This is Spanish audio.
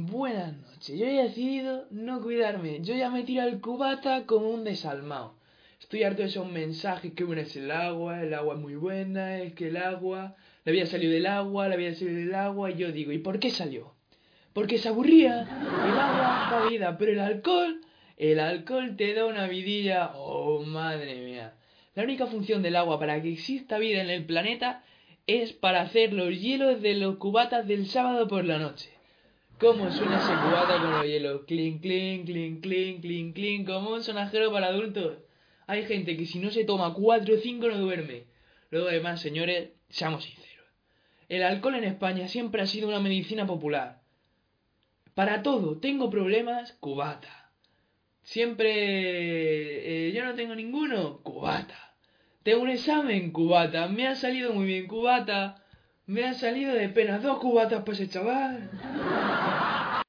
Buenas noches. Yo he decidido no cuidarme. Yo ya me tiro al cubata como un desalmado. Estoy harto de esos mensajes que bueno es el agua, el agua es muy buena, es que el agua, la vida salió del agua, la vida salió del agua, y yo digo, ¿y por qué salió? Porque se aburría. El agua da vida, pero el alcohol, el alcohol te da una vidilla. Oh, madre mía. La única función del agua para que exista vida en el planeta es para hacer los hielos de los cubatas del sábado por la noche. ¿Cómo suena ese cubata con los hielos? Clink, clink, clink, clink, clink, clink, como un sonajero para adultos. Hay gente que si no se toma cuatro o cinco no duerme. Luego además, señores, seamos sinceros. El alcohol en España siempre ha sido una medicina popular. Para todo, tengo problemas, cubata. Siempre... Eh, yo no tengo ninguno, cubata. Tengo un examen, cubata. Me ha salido muy bien, cubata. Me han salido de penas dos cubatas pues, para ese chaval.